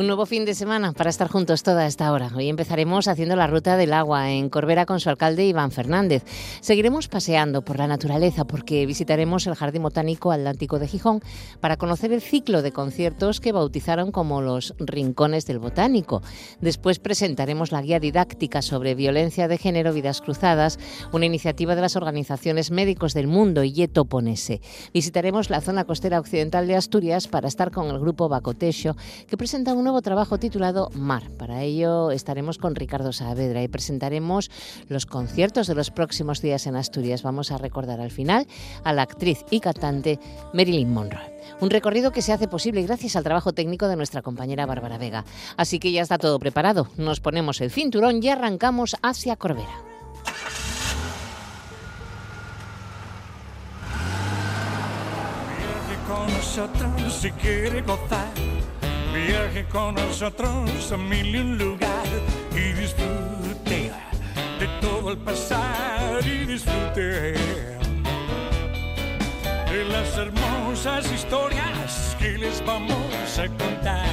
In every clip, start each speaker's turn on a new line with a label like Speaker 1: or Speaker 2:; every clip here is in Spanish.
Speaker 1: Un nuevo fin de semana para estar juntos toda esta hora. Hoy empezaremos haciendo la ruta del agua en Corbera con su alcalde Iván Fernández. Seguiremos paseando por la naturaleza porque visitaremos el Jardín Botánico Atlántico de Gijón para conocer el ciclo de conciertos que bautizaron como los Rincones del Botánico. Después presentaremos la guía didáctica sobre violencia de género, vidas cruzadas, una iniciativa de las organizaciones médicos del mundo y Ponese. Visitaremos la zona costera occidental de Asturias para estar con el grupo Bacotesio que presenta un nuevo trabajo titulado Mar. Para ello estaremos con Ricardo Saavedra y presentaremos los conciertos de los próximos días en Asturias. Vamos a recordar al final a la actriz y cantante Marilyn Monroe. Un recorrido que se hace posible gracias al trabajo técnico de nuestra compañera Bárbara Vega. Así que ya está todo preparado. Nos ponemos el cinturón y arrancamos hacia Corbera.
Speaker 2: Viaje con nosotros a mil y un lugar y disfrute de todo el pasar y disfrute de las hermosas historias que les vamos a contar.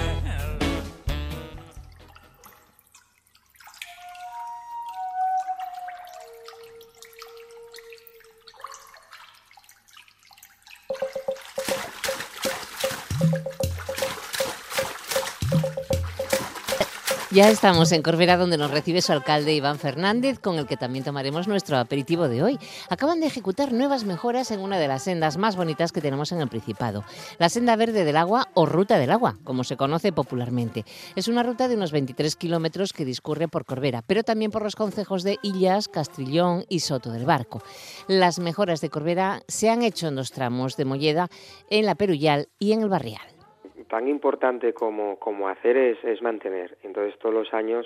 Speaker 1: Ya estamos en Corbera, donde nos recibe su alcalde Iván Fernández, con el que también tomaremos nuestro aperitivo de hoy. Acaban de ejecutar nuevas mejoras en una de las sendas más bonitas que tenemos en el Principado, la Senda Verde del Agua o Ruta del Agua, como se conoce popularmente. Es una ruta de unos 23 kilómetros que discurre por Corbera, pero también por los concejos de Illas, Castrillón y Soto del Barco. Las mejoras de Corbera se han hecho en dos tramos de Molleda, en la Perullal y en el Barrial
Speaker 3: tan importante como, como hacer es, es mantener. Entonces todos los años,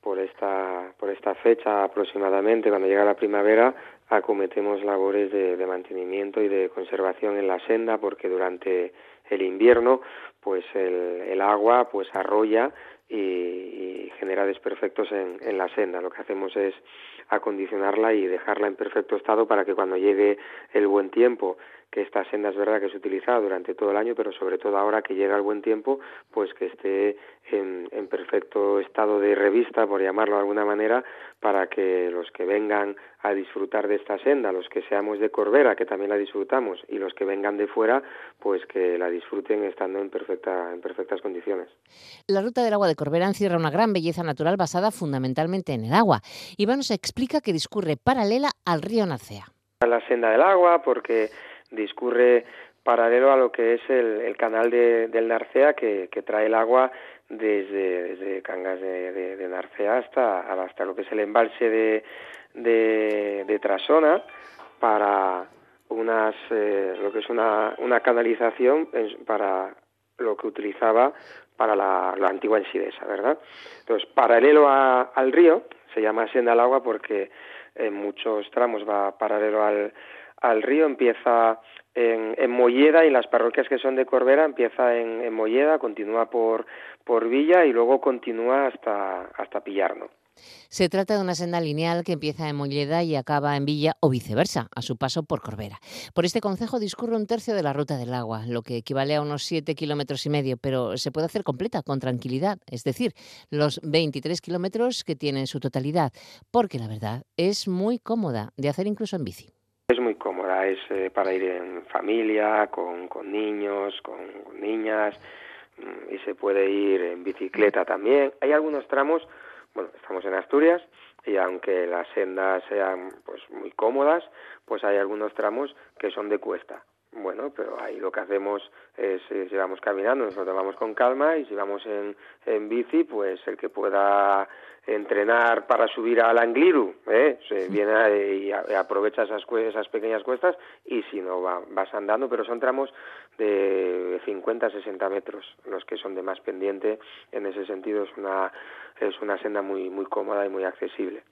Speaker 3: por esta, por esta fecha aproximadamente, cuando llega la primavera, acometemos labores de, mantenimiento y de conservación en la senda, porque durante el invierno, pues el, el agua pues arrolla y, y genera desperfectos en, en la senda. Lo que hacemos es acondicionarla y dejarla en perfecto estado para que cuando llegue el buen tiempo que esta senda es verdad que es utilizada durante todo el año, pero sobre todo ahora que llega el buen tiempo, pues que esté en, en, perfecto estado de revista, por llamarlo de alguna manera, para que los que vengan a disfrutar de esta senda, los que seamos de Corbera, que también la disfrutamos, y los que vengan de fuera, pues que la disfruten estando en, perfecta, en perfectas condiciones.
Speaker 1: La ruta del agua de Corbera encierra una gran belleza natural basada fundamentalmente en el agua. Iván nos explica que discurre paralela al río Narcea.
Speaker 3: La senda del agua, porque discurre paralelo a lo que es el, el canal de, del Narcea que, que, trae el agua desde, desde Cangas de, Narcea hasta, hasta lo que es el embalse de, de, Trasona para unas eh, lo que es una, una canalización para lo que utilizaba para la, la antigua Ensidesa, ¿verdad? Entonces, paralelo al río, se llama Senda al Agua porque en muchos tramos va paralelo al, al río, empieza en, en Molleda y las parroquias que son de Corbera empieza en, en Molleda, continúa por, por Villa y luego continúa hasta, hasta Pillarno.
Speaker 1: Se trata de una senda lineal que empieza en Molleda y acaba en Villa o viceversa, a su paso por Corbera. Por este concejo discurre un tercio de la ruta del agua, lo que equivale a unos 7 kilómetros y medio, pero se puede hacer completa con tranquilidad, es decir, los 23 kilómetros que tiene en su totalidad, porque la verdad es muy cómoda de hacer incluso en bici.
Speaker 3: Es eh, para ir en familia, con, con niños, con, con niñas, y se puede ir en bicicleta también. Hay algunos tramos bueno, estamos en Asturias y aunque las sendas sean pues muy cómodas, pues hay algunos tramos que son de cuesta. Bueno, pero ahí lo que hacemos es, eh, si vamos caminando, nos lo tomamos con calma y si vamos en, en bici, pues el que pueda entrenar para subir al Angliru, ¿eh? se viene y aprovecha esas, esas pequeñas cuestas y si no va, vas andando, pero son tramos de 50 60 metros los que son de más pendiente, en ese sentido es una, es una senda muy, muy cómoda y muy accesible.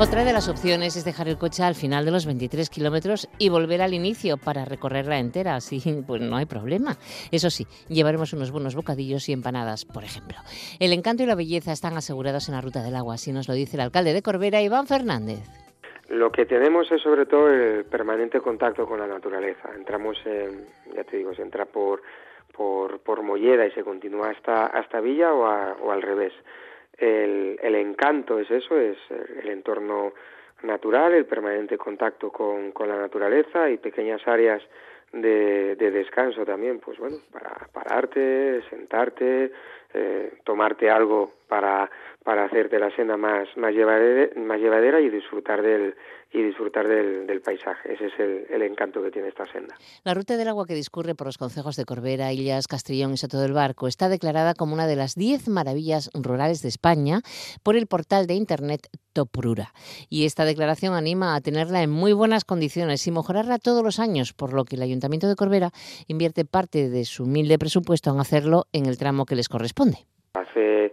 Speaker 1: Otra de las opciones es dejar el coche al final de los 23 kilómetros y volver al inicio para recorrerla entera. Así, pues no hay problema. Eso sí, llevaremos unos buenos bocadillos y empanadas, por ejemplo. El encanto y la belleza están asegurados en la ruta del agua, así nos lo dice el alcalde de Corbera, Iván Fernández.
Speaker 3: Lo que tenemos es sobre todo el permanente contacto con la naturaleza. Entramos, en, ya te digo, se entra por, por, por y se continúa hasta, hasta Villa o al revés el, el encanto es eso, es el entorno natural, el permanente contacto con, con la naturaleza y pequeñas áreas de, de, descanso también, pues bueno, para pararte, sentarte, eh, tomarte algo para, para hacerte la senda más, más, llevadera, más llevadera y disfrutar del, y disfrutar del, del paisaje. Ese es el, el, encanto que tiene esta senda.
Speaker 1: La ruta del agua que discurre por los concejos de Corbera, Illas, Castrillón y Soto del Barco está declarada como una de las 10 maravillas rurales de España por el portal de internet Toprura. Y esta declaración anima a tenerla en muy buenas condiciones y mejorarla todos los años, por lo que el Ayuntamiento de Corbera invierte parte de su humilde presupuesto en hacerlo en el tramo que les corresponde.
Speaker 3: Hace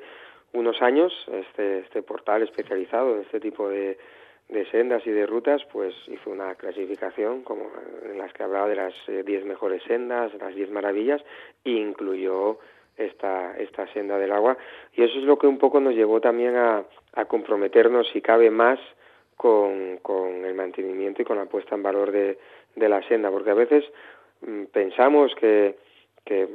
Speaker 3: unos años este, este portal especializado en este tipo de, de sendas y de rutas, pues hizo una clasificación como en las que hablaba de las 10 eh, mejores sendas, las 10 maravillas, e incluyó esta, esta senda del agua. Y eso es lo que un poco nos llevó también a, a comprometernos, si cabe más, con, con el mantenimiento y con la puesta en valor de, de la senda, porque a veces mmm, pensamos que, que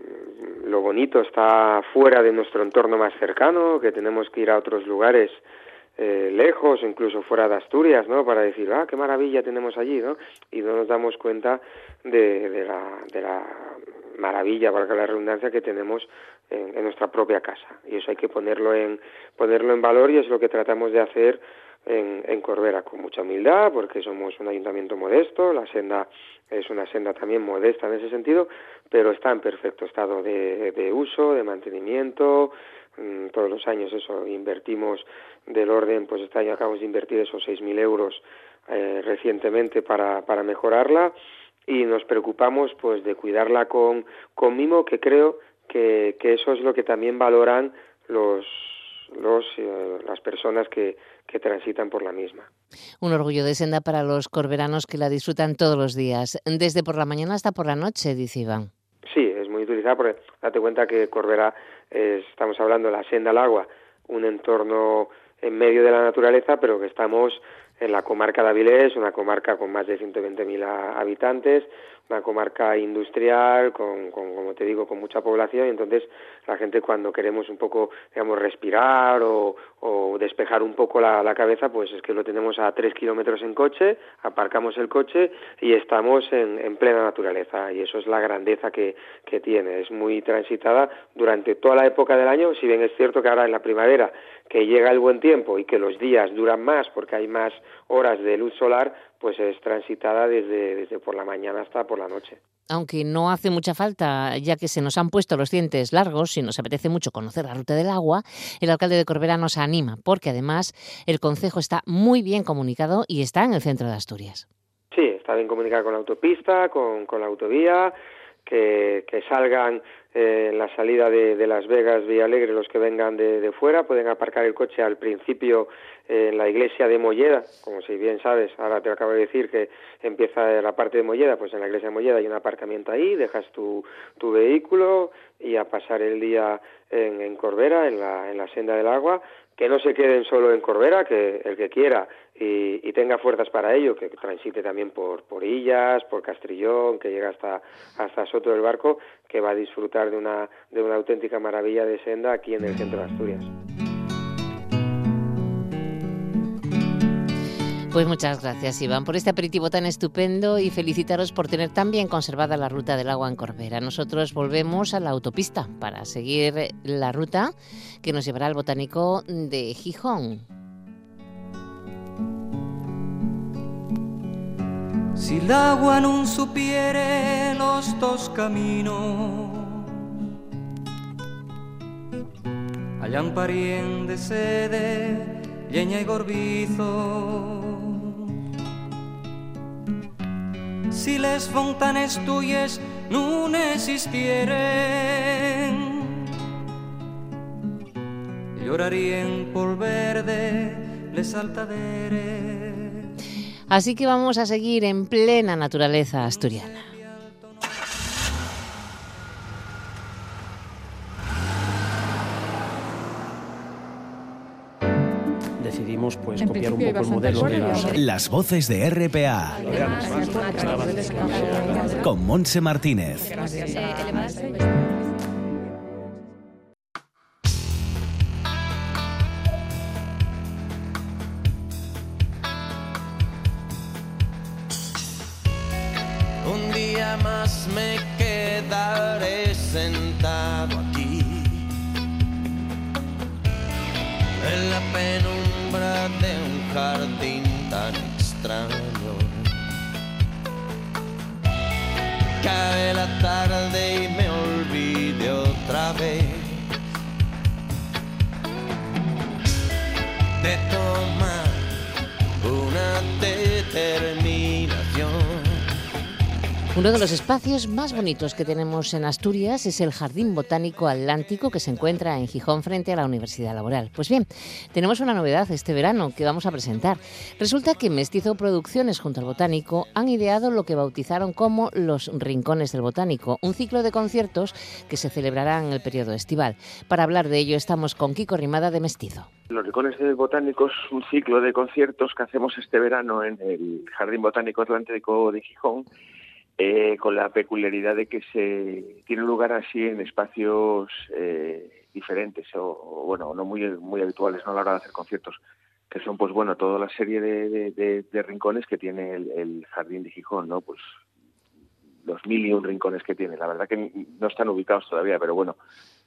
Speaker 3: lo bonito está fuera de nuestro entorno más cercano, que tenemos que ir a otros lugares eh, lejos, incluso fuera de Asturias, ¿no? Para decir, ah, qué maravilla tenemos allí, ¿no? Y no nos damos cuenta de, de, la, de la maravilla, valga la redundancia, que tenemos en, en, nuestra propia casa. Y eso hay que ponerlo en, ponerlo en valor y es lo que tratamos de hacer en, en Corbera, con mucha humildad, porque somos un ayuntamiento modesto, la senda es una senda también modesta en ese sentido, pero está en perfecto estado de, de uso, de mantenimiento, mm, todos los años eso, invertimos del orden, pues este año acabamos de invertir esos 6.000 euros eh, recientemente para, para mejorarla. Y nos preocupamos pues de cuidarla con, con mimo, que creo que, que eso es lo que también valoran los, los, eh, las personas que, que transitan por la misma.
Speaker 1: Un orgullo de senda para los corberanos que la disfrutan todos los días, desde por la mañana hasta por la noche, dice Iván.
Speaker 3: Sí, es muy utilizada porque date cuenta que Corbera, eh, estamos hablando de la senda al agua, un entorno en medio de la naturaleza, pero que estamos en la comarca de Avilés, una comarca con más de 120.000 habitantes, una comarca industrial, con, con, como te digo, con mucha población, y entonces la gente cuando queremos un poco, digamos, respirar o, o despejar un poco la, la, cabeza, pues es que lo tenemos a tres kilómetros en coche, aparcamos el coche y estamos en, en, plena naturaleza, y eso es la grandeza que, que tiene, es muy transitada durante toda la época del año, si bien es cierto que ahora en la primavera, que llega el buen tiempo y que los días duran más porque hay más horas de luz solar, pues es transitada desde, desde por la mañana hasta por la noche.
Speaker 1: Aunque no hace mucha falta, ya que se nos han puesto los dientes largos y nos apetece mucho conocer la ruta del agua, el alcalde de Corbera nos anima, porque además el concejo está muy bien comunicado y está en el centro de Asturias.
Speaker 3: Sí, está bien comunicado con la autopista, con, con la autovía, que, que salgan eh, en la salida de, de, Las Vegas, Villalegre, los que vengan de, de, fuera, pueden aparcar el coche al principio eh, en la iglesia de Molleda, como si bien sabes, ahora te acabo de decir que empieza la parte de Molleda, pues en la iglesia de Molleda hay un aparcamiento ahí, dejas tu, tu vehículo y a pasar el día en, en Corbera, en la, en la senda del agua, que no se queden solo en Corbera, que el que quiera y, tenga fuerzas para ello, que transite también por, por Illas, por Castrillón, que llega hasta, hasta Soto del Barco, que va a disfrutar de una, de una auténtica maravilla de senda aquí en el centro de Asturias.
Speaker 1: Pues muchas gracias, Iván, por este aperitivo tan estupendo y felicitaros por tener tan bien conservada la ruta del agua en Corbera. Nosotros volvemos a la autopista para seguir la ruta que nos llevará al botánico de Gijón.
Speaker 4: Si el agua no supiere los dos caminos, hayan pariente sede, lleña y gorbizo. si les fontanes tuyas no existieren. Llorarían por verde le saltadere.
Speaker 1: Así que vamos a seguir en plena naturaleza asturiana.
Speaker 5: decidimos pues copiar un poco el modelo de las...
Speaker 6: Las voces de RPA. Con Monse Martínez.
Speaker 7: Cae la tarde y me olvide otra vez de tomar una determinación.
Speaker 1: Uno de los espacios más bonitos que tenemos en Asturias es el Jardín Botánico Atlántico que se encuentra en Gijón frente a la Universidad Laboral. Pues bien, tenemos una novedad este verano que vamos a presentar. Resulta que Mestizo Producciones junto al Botánico han ideado lo que bautizaron como los Rincones del Botánico, un ciclo de conciertos que se celebrará en el periodo estival. Para hablar de ello estamos con Kiko Rimada de Mestizo.
Speaker 8: Los Rincones del Botánico es un ciclo de conciertos que hacemos este verano en el Jardín Botánico Atlántico de Gijón eh, con la peculiaridad de que se tiene lugar así en espacios eh, diferentes o, bueno no muy muy habituales no a la hora de hacer conciertos que son pues bueno toda la serie de, de, rincones que tiene el, jardín de Gijón no pues los mil y un rincones que tiene. La verdad que no están ubicados todavía pero bueno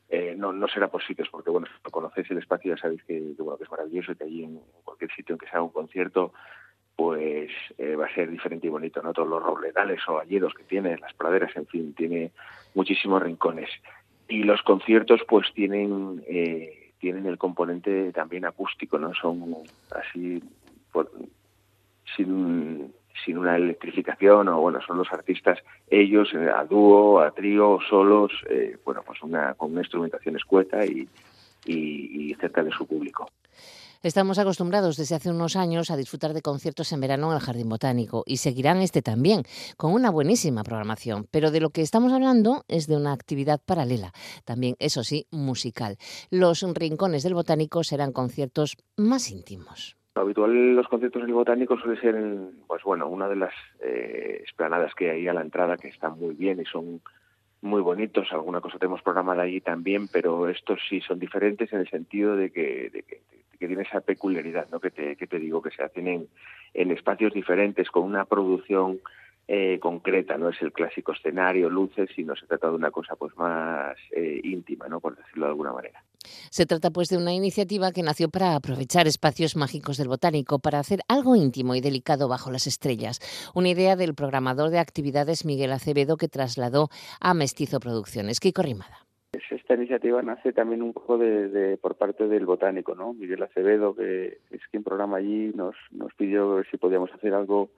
Speaker 8: eh, no, no será por sitios porque bueno si no conocéis el espacio ya sabéis que, que, bueno que es maravilloso y que allí en cualquier sitio en que se haga un concierto pues eh, va a ser diferente y bonito, ¿no? Todos los robledales o alledos que tiene, las praderas, en fin, tiene muchísimos rincones. Y los conciertos, pues tienen eh, tienen el componente también acústico, ¿no? Son así, sin, sin una electrificación, o bueno, son los artistas, ellos, eh, a dúo, a trío, solos, eh, bueno, pues una, con una instrumentación escueta y cerca de su público.
Speaker 1: Estamos acostumbrados desde hace unos años a disfrutar de conciertos en verano en el Jardín Botánico y seguirán este también, con una buenísima programación. Pero de lo que estamos hablando es de una actividad paralela, también, eso sí, musical. Los rincones del Botánico serán conciertos más íntimos.
Speaker 8: Lo habitual en los conciertos del Botánico suele ser, en, pues bueno, una de las eh, esplanadas que hay a la entrada que están muy bien y son muy bonitos. Alguna cosa tenemos programada allí también, pero estos sí son diferentes en el sentido de que, de que que tiene esa peculiaridad, ¿no? Que te, que te digo que se hacen en, espacios diferentes con una producción eh, concreta, no es el clásico escenario, luces, sino se trata de una cosa pues más eh, íntima, ¿no? Por decirlo de alguna manera.
Speaker 1: Se trata pues de una iniciativa que nació para aprovechar espacios mágicos del botánico para hacer algo íntimo y delicado bajo las estrellas. Una idea del programador de actividades Miguel Acevedo que trasladó a Mestizo Producciones. Kiko Rimada
Speaker 9: esta iniciativa nace también un poco de, de, por parte del botánico, ¿no? Miguel Acevedo, que es quien programa allí, nos, nos pidió si podíamos hacer algo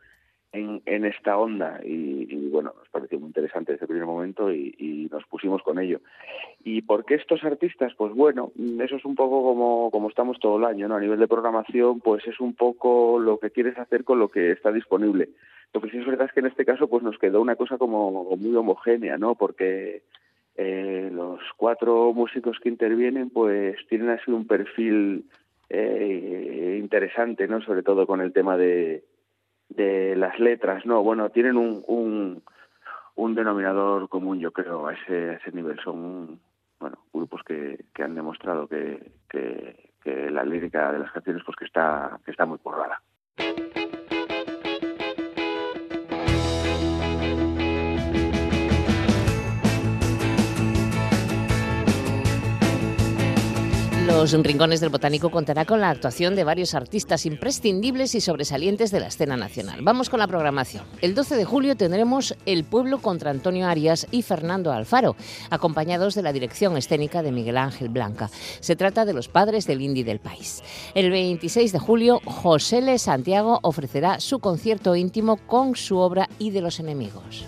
Speaker 9: en, en esta onda y, bueno, nos pareció muy interesante desde el primer momento y, y, nos pusimos con ello. ¿Y por qué estos artistas? Pues bueno, eso es un poco como, como estamos todo el año, ¿no? A nivel de programación, pues es un poco lo que quieres hacer con lo que está disponible. Lo que sí es verdad es que en este caso pues nos quedó una cosa como muy homogénea, ¿no? Porque eh, los cuatro músicos que intervienen pues tienen así un perfil eh, interesante, ¿no? Sobre todo con el tema de, de las letras, ¿no? Bueno, tienen un, un, un denominador común, yo creo, a ese, a ese nivel. Son, bueno, grupos que, que han demostrado que, que, que la lírica de las canciones pues que está, que está muy currada.
Speaker 1: Los Rincones del Botánico contará con la actuación de varios artistas imprescindibles y sobresalientes de la escena nacional. Vamos con la programación. El 12 de julio tendremos El Pueblo contra Antonio Arias y Fernando Alfaro, acompañados de la dirección escénica de Miguel Ángel Blanca. Se trata de los padres del indie del país. El 26 de julio, José Le Santiago ofrecerá su concierto íntimo con su obra Y de los enemigos.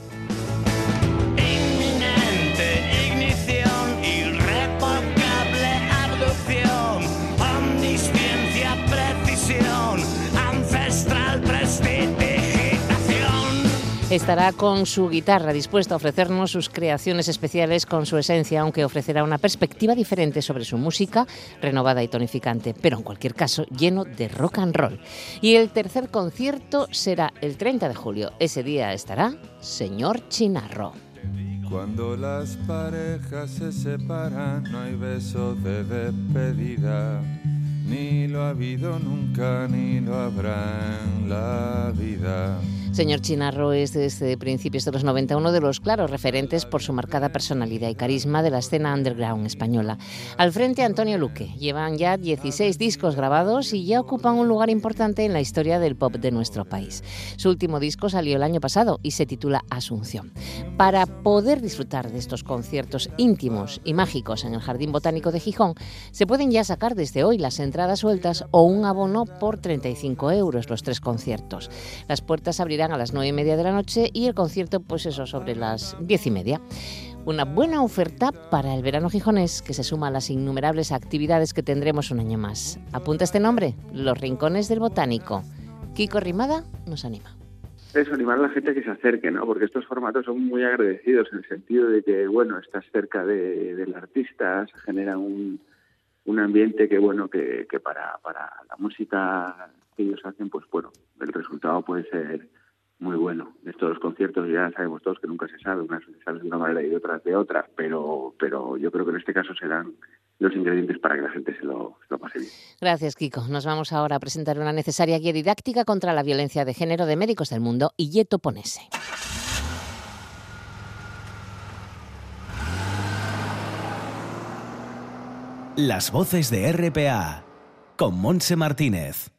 Speaker 1: Estará con su guitarra dispuesto a ofrecernos sus creaciones especiales con su esencia, aunque ofrecerá una perspectiva diferente sobre su música, renovada y tonificante, pero en cualquier caso lleno de rock and roll. Y el tercer concierto será el 30 de julio. Ese día estará Señor Chinarro.
Speaker 10: Cuando las parejas se separan, no hay beso de despedida. Ni lo ha habido nunca, ni lo habrá en la vida.
Speaker 1: Señor Chinarro es desde principios de los 90 uno de los claros referentes por su marcada personalidad y carisma de la escena underground española. Al frente Antonio Luque. Llevan ya 16 discos grabados y ya ocupan un lugar importante en la historia del pop de nuestro país. Su último disco salió el año pasado y se titula Asunción. Para poder disfrutar de estos conciertos íntimos y mágicos en el Jardín Botánico de Gijón, se pueden ya sacar desde hoy las entradas sueltas o un abono por 35 euros los tres conciertos. Las puertas abrirán a las nueve y media de la noche y el concierto, pues eso, sobre las diez y media. Una buena oferta para el verano gijonés que se suma a las innumerables actividades que tendremos un año más. Apunta este nombre, Los Rincones del Botánico. Kiko Rimada nos anima.
Speaker 9: Es animar a la gente que se acerque, ¿no? Porque estos formatos son muy agradecidos en el sentido de que, bueno, estás cerca de, del artista, se genera un, un ambiente que, bueno, que, que para, para la música que ellos hacen, pues bueno, el resultado puede ser muy bueno. De estos conciertos ya sabemos todos que nunca se sabe, unas se sale de una manera y otras de otra, pero, pero yo creo que en este caso serán los ingredientes para que la gente se lo, se lo, pase bien.
Speaker 1: Gracias, Kiko. Nos vamos ahora a presentar una necesaria guía didáctica contra la violencia de género de Médicos del Mundo y Yeto Ponese.
Speaker 6: Las voces de RPA con Monse Martínez.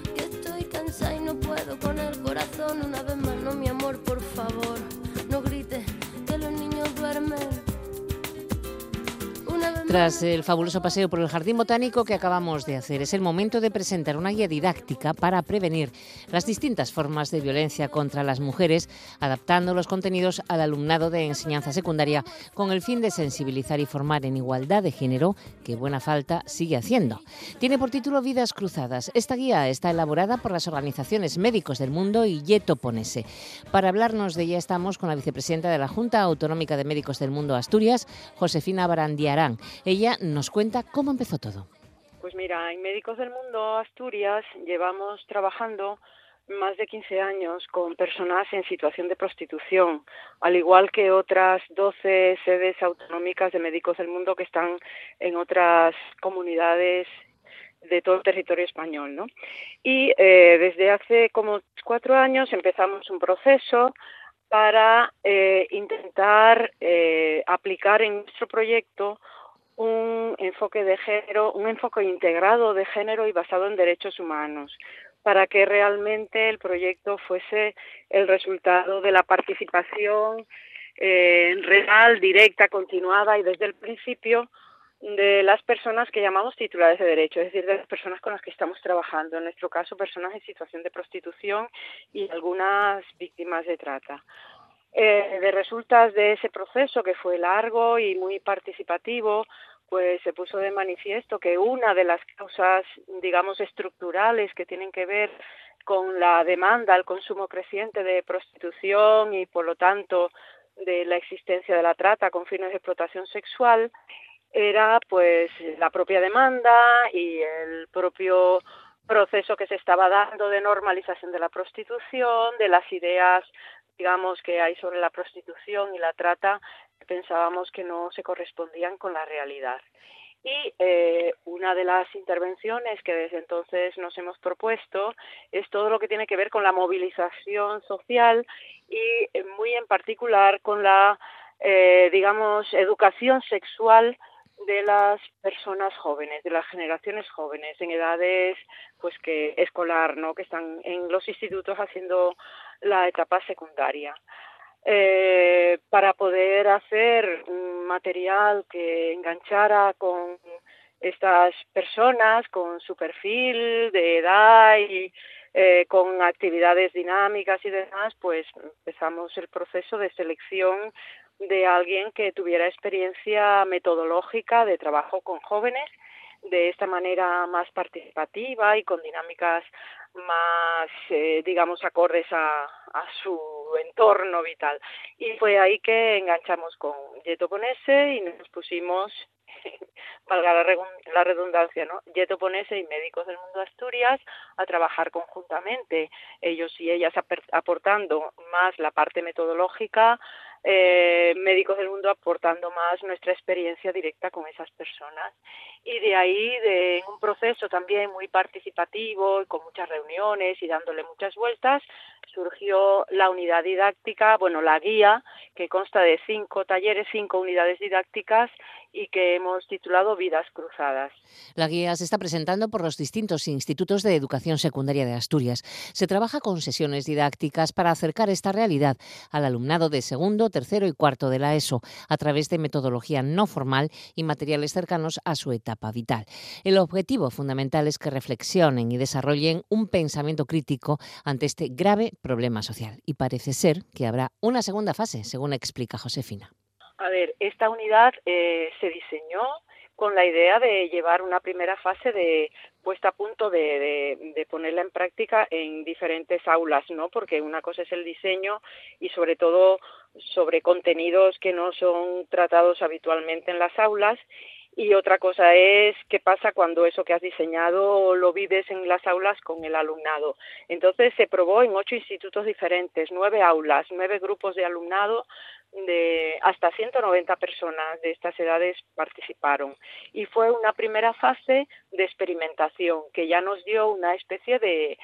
Speaker 11: y no puedo con el corazón. Una vez más, no, mi amor, por favor, no grites que los niños duermen.
Speaker 1: Tras el fabuloso paseo por el Jardín Botánico que acabamos de hacer, es el momento de presentar una guía didáctica para prevenir las distintas formas de violencia contra las mujeres, adaptando los contenidos al alumnado de enseñanza secundaria con el fin de sensibilizar y formar en igualdad de género, que buena falta sigue haciendo. Tiene por título Vidas Cruzadas. Esta guía está elaborada por las organizaciones Médicos del Mundo y Yeto Ponese. Para hablarnos de ella estamos con la vicepresidenta de la Junta Autonómica de Médicos del Mundo Asturias, Josefina Barandiarán. Ella nos cuenta cómo empezó todo.
Speaker 12: Pues mira, en Médicos del Mundo Asturias llevamos trabajando más de 15 años con personas en situación de prostitución, al igual que otras 12 sedes autonómicas de Médicos del Mundo que están en otras comunidades de todo el territorio español, ¿no? Y eh, desde hace como cuatro años empezamos un proceso para eh, intentar eh, aplicar en nuestro proyecto un enfoque de género, un enfoque integrado de género y basado en derechos humanos, para que realmente el proyecto fuese el resultado de la participación eh, real, directa, continuada y desde el principio de las personas que llamamos titulares de derecho, es decir, de las personas con las que estamos trabajando, en nuestro caso personas en situación de prostitución y algunas víctimas de trata. Eh, de resultas de ese proceso que fue largo y muy participativo, pues se puso de manifiesto que una de las causas, digamos, estructurales que tienen que ver con la demanda, el consumo creciente de prostitución y, por lo tanto, de la existencia de la trata con fines de explotación sexual, era pues la propia demanda y el propio proceso que se estaba dando de normalización de la prostitución, de las ideas digamos que hay sobre la prostitución y la trata pensábamos que no se correspondían con la realidad. Y eh, una de las intervenciones que desde entonces nos hemos propuesto es todo lo que tiene que ver con la movilización social y eh, muy en particular con la, eh, digamos, educación sexual de las personas jóvenes, de las generaciones jóvenes, en edades pues que escolar, ¿no? que están en los institutos haciendo la etapa secundaria. Eh, para poder hacer un material que enganchara con estas personas, con su perfil de edad y eh, con actividades dinámicas y demás, pues empezamos el proceso de selección de alguien que tuviera experiencia metodológica de trabajo con jóvenes de esta manera más participativa y con dinámicas más, eh, digamos, acordes a, su entorno vital. Y fue ahí que enganchamos con Yeto Ponese y nos pusimos, valga la, redundancia, ¿no? Yeto Ponese y Médicos del Mundo de Asturias a trabajar conjuntamente, ellos y ellas aportando más la parte metodológica, eh, médicos del mundo aportando más nuestra experiencia directa con esas personas. Y de ahí, de un proceso también muy participativo, con muchas reuniones y dándole muchas vueltas, surgió la unidad didáctica, bueno, la guía, que consta de cinco talleres, cinco unidades didácticas y que hemos titulado Vidas Cruzadas.
Speaker 1: La guía se está presentando por los distintos institutos de educación secundaria de Asturias. Se trabaja con sesiones didácticas para acercar esta realidad al alumnado de segundo, tercero y cuarto de la ESO a través de metodología no formal y materiales cercanos a su etapa vital. El objetivo fundamental es que reflexionen y desarrollen un pensamiento crítico ante este grave problema social. Y parece ser que habrá una segunda fase, según explica Josefina.
Speaker 12: A ver, esta unidad eh, se diseñó con la idea de llevar una primera fase de puesta a punto de, de, ponerla en práctica en diferentes aulas, ¿no? Porque una cosa es el diseño y sobre todo sobre contenidos que no son tratados habitualmente en las aulas y otra cosa es qué pasa cuando eso que has diseñado lo vives en las aulas con el alumnado. Entonces se probó en ocho institutos diferentes, nueve aulas, nueve grupos de alumnado de hasta 190 personas de estas edades participaron. Y fue una primera fase de experimentación que ya nos dio una especie de,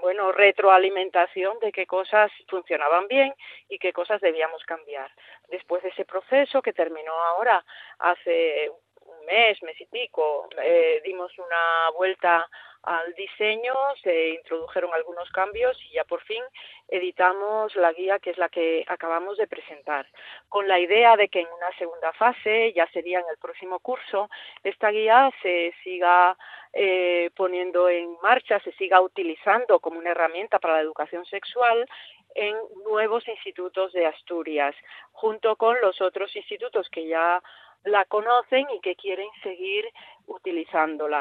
Speaker 12: bueno retroalimentación de qué cosas funcionaban bien y qué cosas debíamos cambiar. Después de ese proceso que terminó ahora hace un mes mes y pico eh, dimos una vuelta al diseño, se introdujeron algunos cambios y ya por fin editamos la guía que es la que acabamos de presentar, con la idea de que en una segunda fase, ya sería en el próximo curso, esta guía se siga eh, poniendo en marcha, se siga utilizando como una herramienta para la educación sexual en nuevos institutos de Asturias, junto con los otros institutos que ya la conocen y que quieren seguir utilizándola.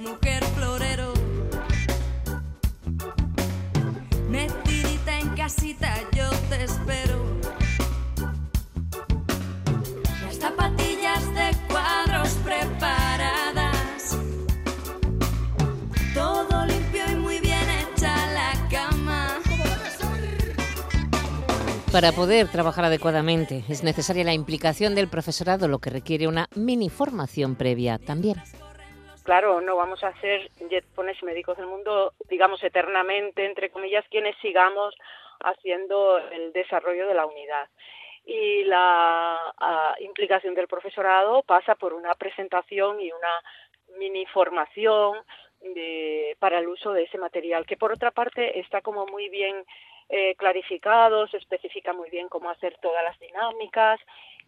Speaker 13: Mujer florero. Metidita en casita, yo te espero. Las zapatillas de cuadros preparadas. Todo limpio y muy bien hecha la cama.
Speaker 1: Para poder trabajar adecuadamente es necesaria la implicación del profesorado, lo que requiere una mini formación previa también
Speaker 12: claro, no vamos a ser jetpones médicos del mundo, digamos, eternamente, entre comillas, quienes sigamos haciendo el desarrollo de la unidad. Y la implicación del profesorado pasa por una presentación y una mini formación de, para el uso de ese material, que por otra parte está como muy bien eh, clarificado, se especifica muy bien cómo hacer todas las dinámicas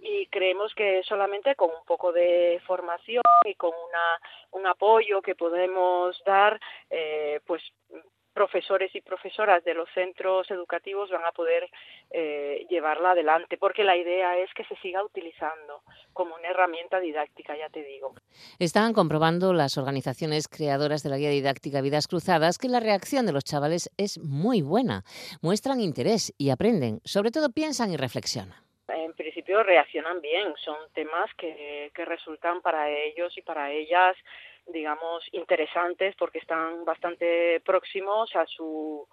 Speaker 12: y creemos que solamente con un poco de formación y con una, un apoyo que podemos dar, eh, pues profesores y profesoras de los centros educativos van a poder eh, llevarla adelante, porque la idea es que se siga utilizando como una herramienta didáctica, ya te digo.
Speaker 1: Están comprobando las organizaciones creadoras de la guía didáctica Vidas Cruzadas que la reacción de los chavales es muy buena. Muestran interés y aprenden, sobre todo piensan y reflexionan
Speaker 12: en principio reaccionan bien, son temas que, que resultan para ellos y para ellas, digamos, interesantes porque están bastante próximos a su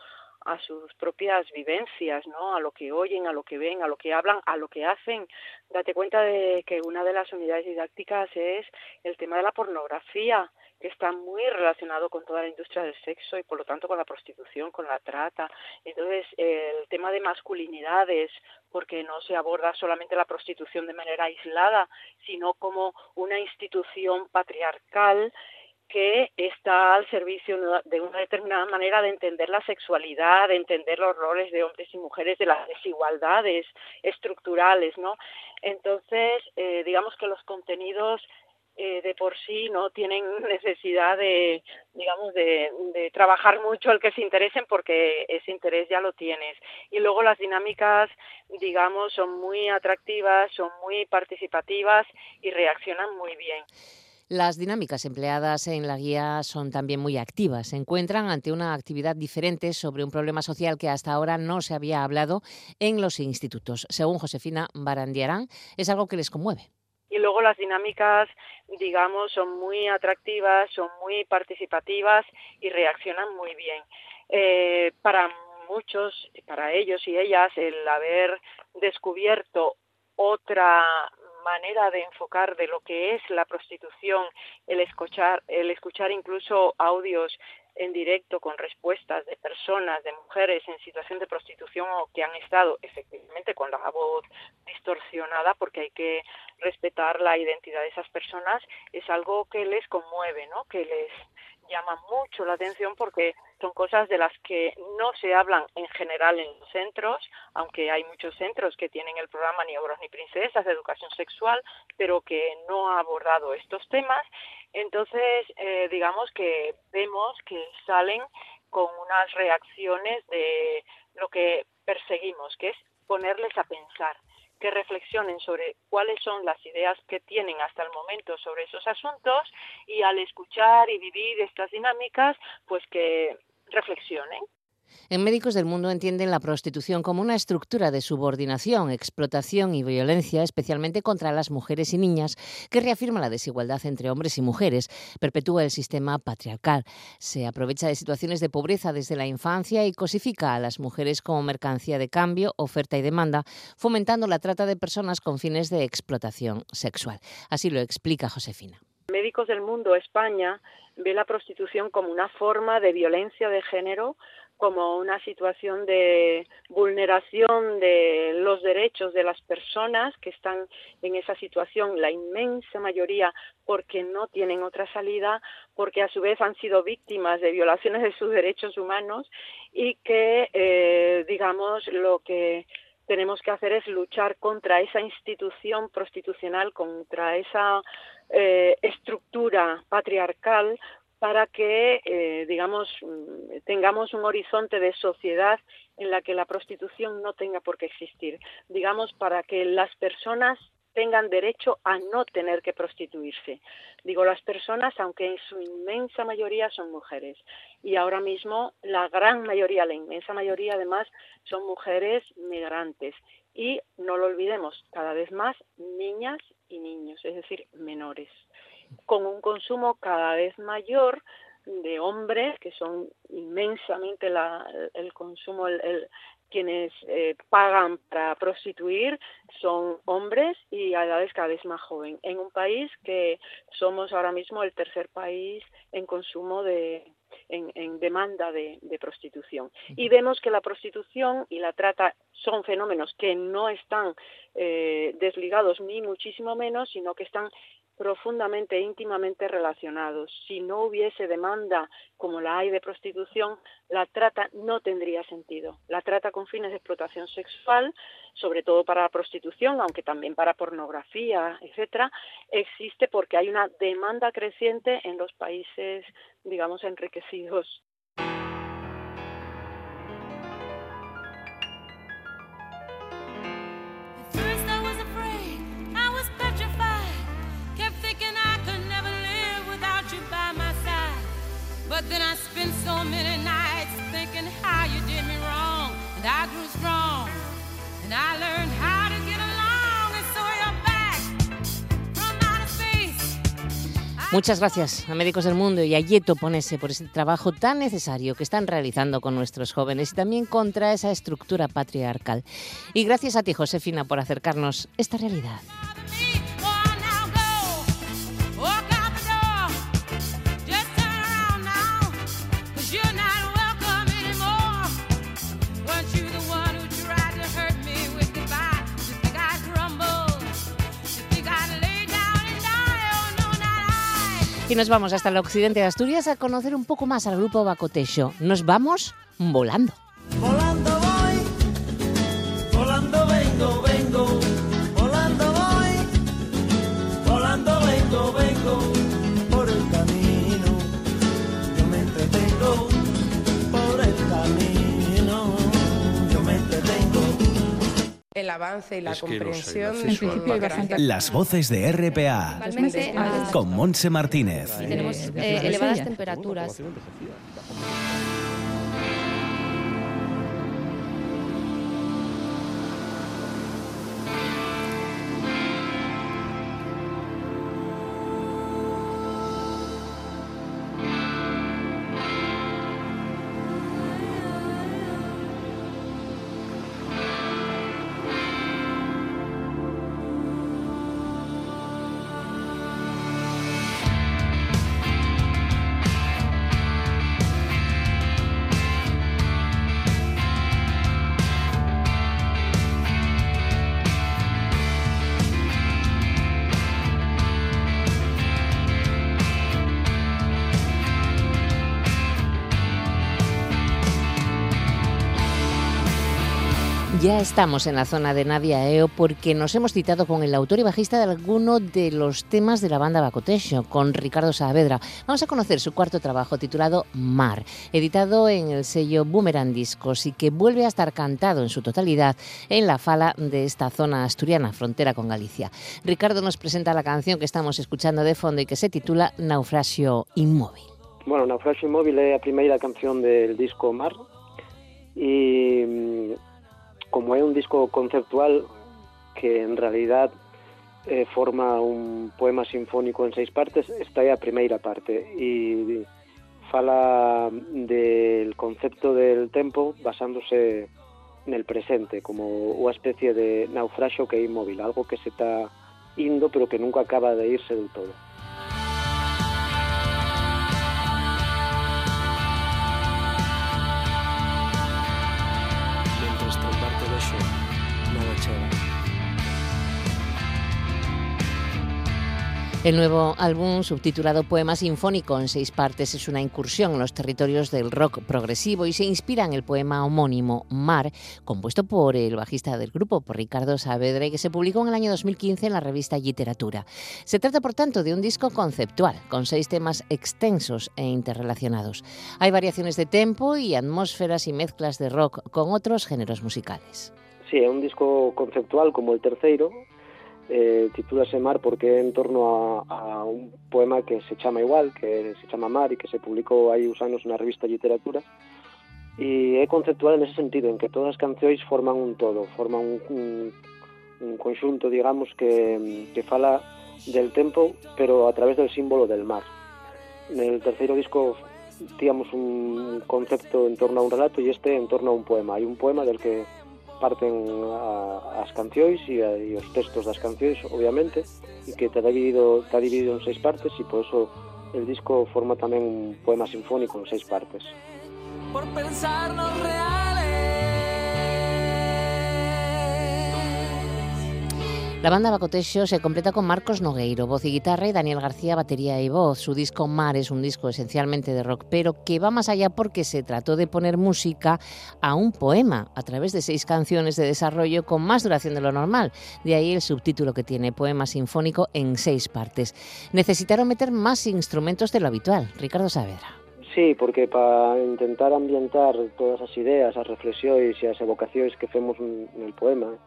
Speaker 12: a sus propias vivencias, ¿no? A lo que oyen, a lo que ven, a lo que hablan, a lo que hacen. Date cuenta de que una de las unidades didácticas es el tema de la pornografía, que está muy relacionado con toda la industria del sexo y por lo tanto con la prostitución, con la trata. Entonces, el tema de masculinidades, porque no se aborda solamente la prostitución de manera aislada, sino como una institución patriarcal que está al servicio de una determinada manera de entender la sexualidad, de entender los roles de hombres y mujeres, de las desigualdades estructurales, ¿no? Entonces, eh, digamos que los contenidos eh, de por sí no tienen necesidad de, digamos, de, de, trabajar mucho el que se interesen porque ese interés ya lo tienes. Y luego las dinámicas, digamos, son muy atractivas, son muy participativas y reaccionan muy bien.
Speaker 1: Las dinámicas empleadas en la guía son también muy activas. Se encuentran ante una actividad diferente sobre un problema social que hasta ahora no se había hablado en los institutos. Según Josefina Barandiarán, es algo que les conmueve.
Speaker 12: Y luego las dinámicas, digamos, son muy atractivas, son muy participativas y reaccionan muy bien. Eh, para muchos, para ellos y ellas, el haber descubierto otra manera de enfocar de lo que es la prostitución, el escuchar, el escuchar incluso audios en directo con respuestas de personas, de mujeres en situación de prostitución o que han estado efectivamente con la voz distorsionada, porque hay que respetar la identidad de esas personas, es algo que les conmueve, ¿no? Que les llama mucho la atención porque son cosas de las que no se hablan en general en los centros, aunque hay muchos centros que tienen el programa Ni obras ni princesas de educación sexual, pero que no ha abordado estos temas. Entonces, eh, digamos que vemos que salen con unas reacciones de lo que perseguimos, que es ponerles a pensar que reflexionen sobre cuáles son las ideas que tienen hasta el momento sobre esos asuntos y al escuchar y vivir estas dinámicas, pues que reflexionen.
Speaker 1: En Médicos del Mundo entienden la prostitución como una estructura de subordinación, explotación y violencia, especialmente contra las mujeres y niñas, que reafirma la desigualdad entre hombres y mujeres, perpetúa el sistema patriarcal, se aprovecha de situaciones de pobreza desde la infancia y cosifica a las mujeres como mercancía de cambio, oferta y demanda, fomentando la trata de personas con fines de explotación sexual. Así lo explica Josefina.
Speaker 12: Médicos del Mundo España ve la prostitución como una forma de violencia de género como una situación de vulneración de los derechos de las personas que están en esa situación, la inmensa mayoría porque no tienen otra salida, porque a su vez han sido víctimas de violaciones de sus derechos humanos y que, eh, digamos, lo que tenemos que hacer es luchar contra esa institución prostitucional, contra esa eh, estructura patriarcal, para que, eh, digamos, mm, tengamos un horizonte de sociedad en la que la prostitución no tenga por qué existir. Digamos, para que las personas tengan derecho a no tener que prostituirse. Digo las personas, aunque en su inmensa mayoría son mujeres. Y ahora mismo la gran mayoría, la inmensa mayoría además, son mujeres migrantes. Y no lo olvidemos, cada vez más niñas y niños, es decir, menores con un consumo cada vez mayor de hombres, que son inmensamente la, el consumo, el, quienes eh, pagan para prostituir son hombres y a edades cada vez más joven, en un país que somos ahora mismo el tercer país en consumo de, en, en demanda de, de, prostitución. Y vemos que la prostitución y la trata son fenómenos que no están eh, desligados ni muchísimo menos, sino que están profundamente e íntimamente relacionados. Si no hubiese demanda como la hay de prostitución, la trata no tendría sentido. La trata con fines de explotación sexual, sobre todo para la prostitución, aunque también para pornografía, etcétera, existe porque hay una demanda creciente en los países, digamos, enriquecidos
Speaker 14: But then I spent so many nights thinking how you did me wrong. And I grew strong. And I learned how to get along. And so you're back from outer space.
Speaker 1: Muchas gracias a Médicos del Mundo y a Yeto Ponese por ese trabajo tan necesario que están realizando con nuestros jóvenes y también contra esa estructura patriarcal. Y gracias a ti, Josefina, por acercarnos esta realidad. Y nos vamos hasta el occidente de Asturias a conocer un poco más al grupo Bacotexo. Nos vamos volando.
Speaker 15: El
Speaker 16: avance y la
Speaker 6: Es
Speaker 16: comprensión.
Speaker 6: no
Speaker 16: grande.
Speaker 6: Las voces de RPA con Monse Martínez.
Speaker 17: tenemos eh, elevadas temperaturas.
Speaker 1: Estamos en la zona de Nadia Eo porque nos hemos citado con el autor y bajista de alguno de los temas de la banda Bacotexo, con Ricardo Saavedra. Vamos a conocer su cuarto trabajo titulado Mar, editado en el sello Boomerang Discos y que vuelve a estar cantado en su totalidad en la fala de esta zona asturiana, frontera con Galicia. Ricardo nos presenta la canción que estamos escuchando de fondo y que se titula Naufragio Inmóvil.
Speaker 18: Bueno, Naufragio Inmóvil é a primeira canción del disco Mar e como é un disco conceptual que en realidad eh, forma un poema sinfónico en seis partes, esta é a primeira parte e fala del concepto del tempo basándose nel presente, como unha especie de naufraxo que é inmóvil, algo que se está indo pero que nunca acaba de irse del todo.
Speaker 1: El nuevo álbum, subtitulado Poema Sinfónico en seis partes, es una incursión en los territorios del rock progresivo y se inspira en el poema homónimo Mar, compuesto por el bajista del grupo, por Ricardo Saavedra, y que se publicó en el año 2015 en la revista Literatura. Se trata, por tanto, de un disco conceptual, con seis temas extensos e interrelacionados. Hay variaciones de tempo y atmósferas y mezclas de rock con otros géneros musicales.
Speaker 18: Sí, é un disco conceptual como el terceiro, eh, titúlase Mar porque en torno a, a un poema que se chama igual, que se chama Mar e que se publicou hai uns anos na revista Literatura e é conceptual en ese sentido, en que todas as cancións forman un todo, forman un, un, un conxunto, digamos, que, que fala del tempo, pero a través del símbolo del mar. Nel terceiro disco tíamos un concepto en torno a un relato e este en torno a un poema. Hai un poema del que parten a, as cancións e, a, e os textos das cancións, obviamente, e que está dividido, está dividido en seis partes e por eso el disco forma tamén un poema sinfónico en seis partes.
Speaker 15: Por pensarnos real
Speaker 1: La banda Bacotexo se completa con Marcos Nogueiro, voz y guitarra, y Daniel García, batería y voz. Su disco Mar es un disco esencialmente de rock, pero que va más allá porque se trató de poner música a un poema a través de seis canciones de desarrollo con más duración de lo normal. De ahí el subtítulo que tiene, Poema Sinfónico en seis partes. Necesitaron meter más instrumentos de lo habitual. Ricardo Saavedra.
Speaker 18: Sí, porque para intentar ambientar todas as ideas, as reflexións e as evocacións que femos no poema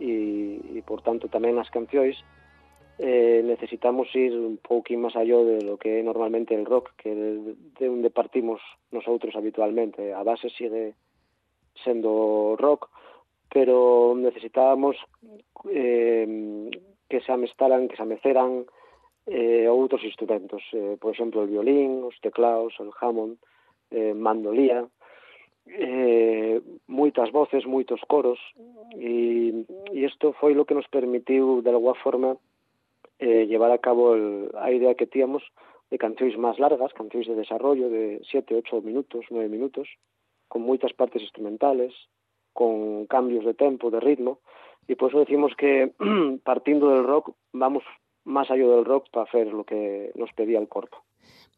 Speaker 18: e, e por tanto tamén as cancións eh, necesitamos ir un pouquinho máis alló de lo que é normalmente el rock que de, de onde partimos nosotros habitualmente. A base sigue sendo rock pero necesitábamos eh, que se amestaran, que se ameceran eh, outros instrumentos, eh, por exemplo, o violín, os teclados, o Hammond, eh, mandolía, eh, moitas voces, moitos coros, e, e isto foi lo que nos permitiu, de alguma forma, eh, llevar a cabo el, a idea que tíamos de cancións máis largas, cancións de desarrollo de 7, 8 minutos, 9 minutos, con moitas partes instrumentales, con cambios de tempo, de ritmo, e por eso decimos que partindo del rock vamos máis allá del rock para hacer lo que nos pedía el corpo.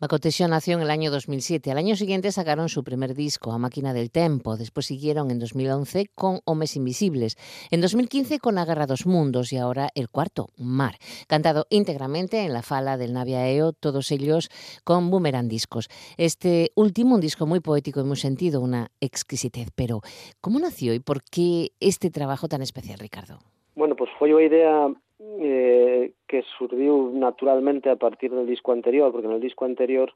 Speaker 1: Bacotexio nació en el año 2007. Al año siguiente sacaron su primer disco, A Máquina del Tempo. Después siguieron en 2011 con Homes Invisibles. En 2015 con A Guerra dos Mundos y ahora el cuarto, Mar. Cantado íntegramente en la fala del Naviaeo, todos ellos con Boomerang Discos. Este último, un disco muy poético y muy sentido, una exquisitez. Pero, ¿cómo nació y por qué este trabajo tan especial, Ricardo?
Speaker 18: Bueno, pues foi a idea eh, que surgiu naturalmente a partir del disco anterior, porque en el disco anterior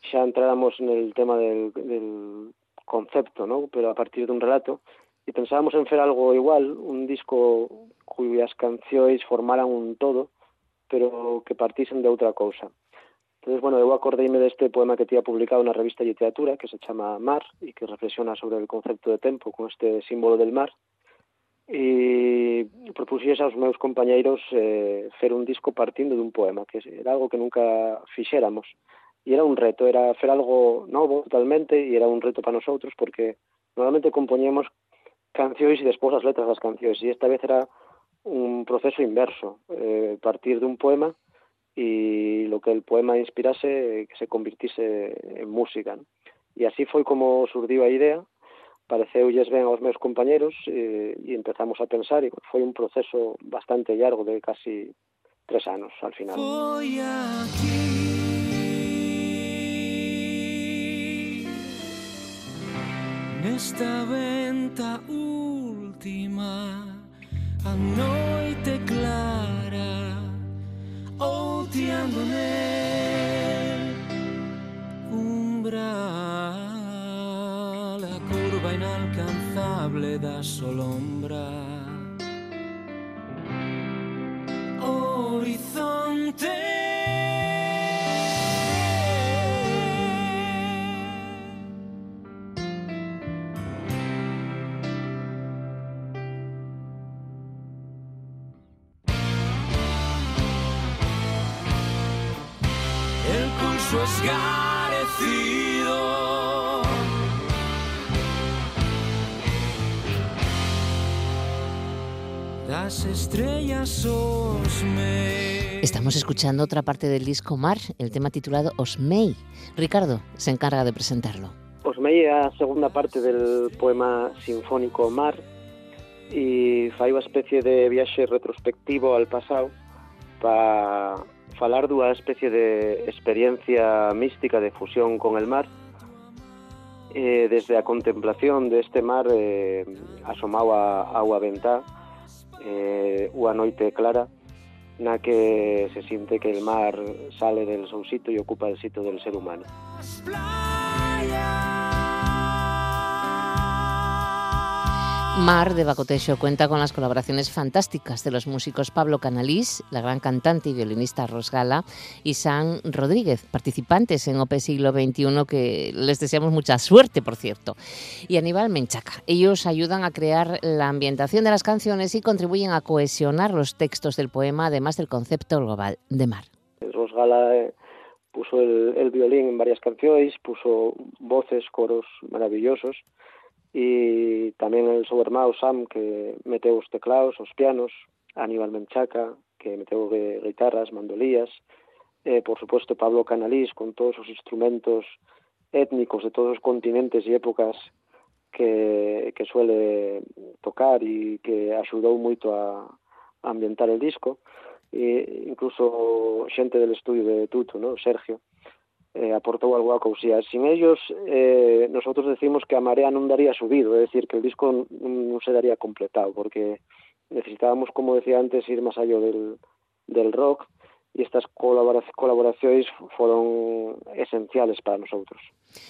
Speaker 18: xa entráramos en el tema del, del concepto, ¿no? pero a partir de un relato, e pensábamos en fer algo igual, un disco cuyas cancións formaran un todo, pero que partisen de outra cousa. Entonces, bueno, eu acordeime deste poema que tía publicado na revista de literatura, que se chama Mar, e que reflexiona sobre el concepto de tempo con este símbolo del mar, e propuxes aos meus compañeiros eh, fer un disco partindo dun poema, que era algo que nunca fixéramos. E era un reto, era fer algo novo totalmente, e era un reto para nosotros, porque normalmente compoñemos cancións e despois as letras das cancións, e esta vez era un proceso inverso, eh, partir dun poema e lo que el poema inspirase que se convirtise en música. ¿no? E así foi como surdiu a idea, pareceulles ben aos meus compañeros e, e empezamos a pensar e foi un proceso bastante largo de casi tres anos al final.
Speaker 15: Foi aquí Nesta venta última A noite clara Outeando nel Umbral inalcanzable da solombra. Horizonte. El pulso esgarecido. Las estrellas Osmei.
Speaker 1: Estamos escuchando otra parte del disco Mar, el tema titulado Osmei. Ricardo se encarga de presentarlo.
Speaker 18: Osmei é a segunda parte del poema sinfónico Mar e fai unha especie de viaxe retrospectivo al pasado para falar dunha especie de experiencia mística de fusión con el mar eh, desde a contemplación deste mar eh, asomado a agua ventá eh, unha noite clara na que se siente que el mar sale del seu sitio e ocupa el sitio del ser humano.
Speaker 1: Mar de Bacotexo cuenta con las colaboraciones fantásticas de los músicos Pablo Canalís, la gran cantante y violinista Rosgala, y San Rodríguez, participantes en OPE Siglo XXI, que les deseamos mucha suerte, por cierto. Y Aníbal Menchaca. Ellos ayudan a crear la ambientación de las canciones y contribuyen a cohesionar los textos del poema, además del concepto global de mar.
Speaker 18: Rosgala eh, puso el violín en varias canciones, puso voces, coros maravillosos, e tamén el seu irmão Sam que meteu os teclados, os pianos, Aníbal Menchaca que meteu guitarras, mandolías, eh, por suposto Pablo Canalís con todos os instrumentos étnicos de todos os continentes e épocas que, suele tocar e que axudou moito a, ambientar el disco e incluso xente del estudio de Tuto, ¿no? Sergio eh, aportou algo a cousía. Sin ellos, eh, nosotros decimos que a marea non daría subido, é dicir, que el disco non se daría completado, porque necesitábamos, como decía antes, ir máis allá del, del rock, e estas colaboracións foron esenciales para nosotros.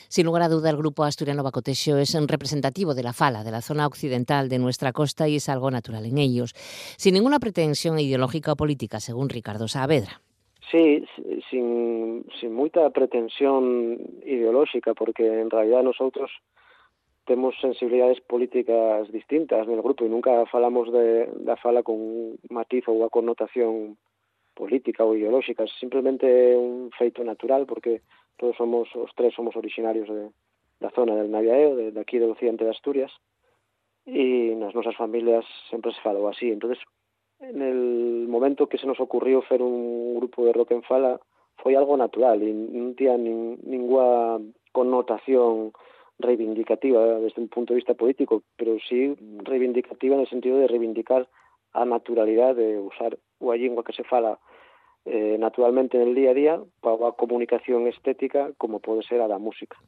Speaker 1: Sin lugar a duda, el grupo asturiano Bacotexio es un representativo de la fala, de la zona occidental de nuestra costa y es algo natural en ellos, sin ninguna pretensión ideológica o política, según Ricardo Saavedra.
Speaker 18: Sí, sin, sin moita pretensión ideolóxica, porque en realidad nosotros temos sensibilidades políticas distintas no grupo e nunca falamos de, da fala con matiz ou a connotación política ou ideolóxica, simplemente un feito natural porque todos somos, os tres somos originarios de, da zona del Naviaeo, de, de aquí do occidente de Asturias, e nas nosas familias sempre se falou así, entonces en el momento que se nos ocurrió hacer un grupo de rock en fala foi algo natural e non tía nin, ningua connotación reivindicativa desde un punto de vista político, pero sí reivindicativa en el sentido de reivindicar a naturalidade de usar a lingua que se fala eh, naturalmente en el día a día para a comunicación estética como pode ser a da música.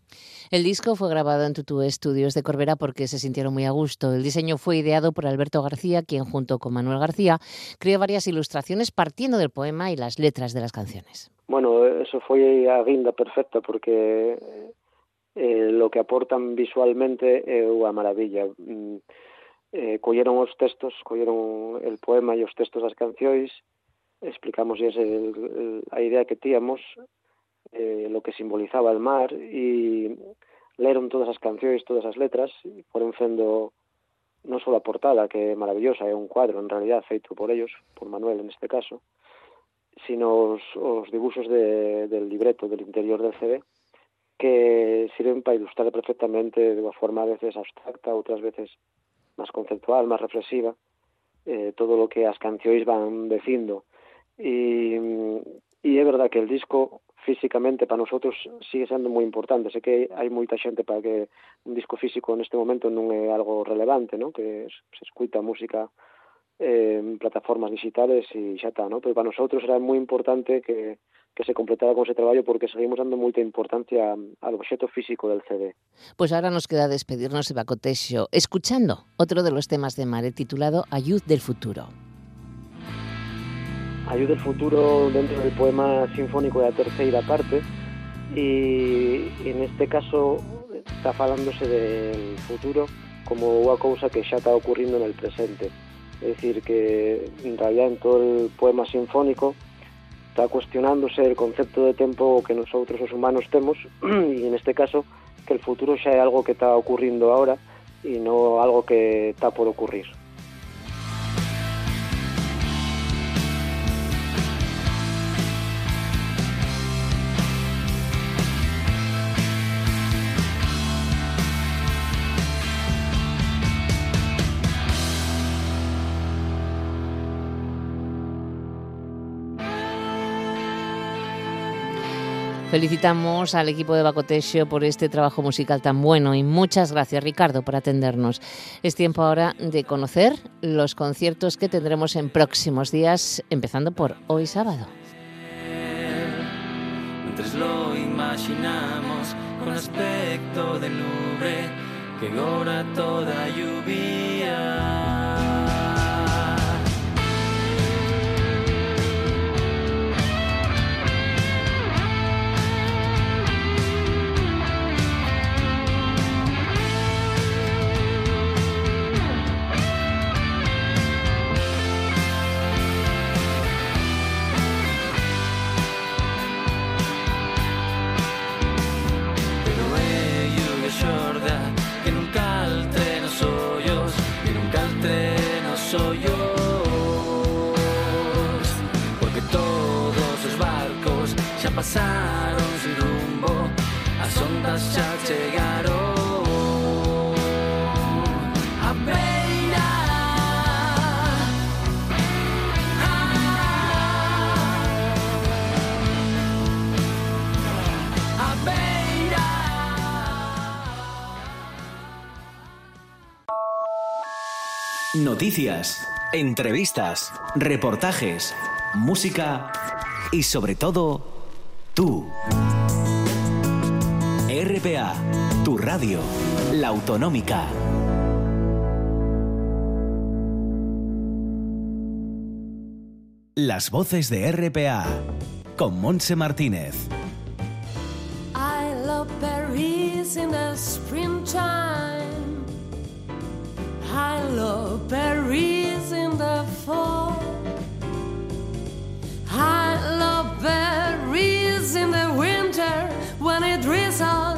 Speaker 1: El disco fue grabado en Tutu Estudios de Corbera porque se sintieron muy a gusto. El diseño fue ideado por Alberto García, quien junto con Manuel García creó varias ilustraciones partiendo del poema y las letras de las canciones.
Speaker 18: Bueno, eso foi a guinda perfecta porque eh, lo que aportan visualmente é unha maravilla. Mm, eh, colleron os textos, colleron el poema e os textos das cancións explicamos el, el, a idea que tíamos, eh, lo que simbolizaba el mar e leron todas as cancións, todas as letras foron fendo non só a portada, que é maravillosa, é un cuadro en realidad feito por ellos, por Manuel en este caso, sino os, os dibuxos de, del libreto del interior del CD que sirven para ilustrar perfectamente de unha forma a veces abstracta, outras veces máis conceptual, máis reflexiva, eh, todo lo que as cancións van dicindo y, y é verdad que el disco físicamente para nosotros sigue sendo moi importante. Sé que hai moita xente para que un disco físico neste momento non é algo relevante, ¿no? que se escuita música eh, en plataformas digitales e xa está, ¿no? pero para nosotros era moi importante que, se completara con ese traballo porque seguimos dando moita importancia al objeto físico del CD.
Speaker 1: Pues ahora nos queda despedirnos de Bacotexio, escuchando otro de los temas de Mare titulado Ayud del futuro.
Speaker 18: Ayuda del futuro dentro del poema sinfónico de la tercera parte y en este caso está falándose del futuro como una cosa que ya está ocurriendo en el presente. Es decir, que en realidad en todo el poema sinfónico está cuestionándose el concepto de tiempo que nosotros los humanos tenemos y en este caso que el futuro ya es algo que está ocurriendo ahora y no algo que está por ocurrir.
Speaker 1: Felicitamos al equipo de Bacotexio por este trabajo musical tan bueno y muchas gracias Ricardo por atendernos. Es tiempo ahora de conocer los conciertos que tendremos en próximos días, empezando por hoy sábado.
Speaker 15: Mientras lo imaginamos con aspecto de nube que ahora toda lluvia.
Speaker 6: Noticias, entrevistas, reportajes, música y sobre todo Tú. RPA, tu radio, la autonómica. Las voces de RPA con Monse Martínez.
Speaker 11: I love berries in the fall. I love berries in the winter when it drizzles.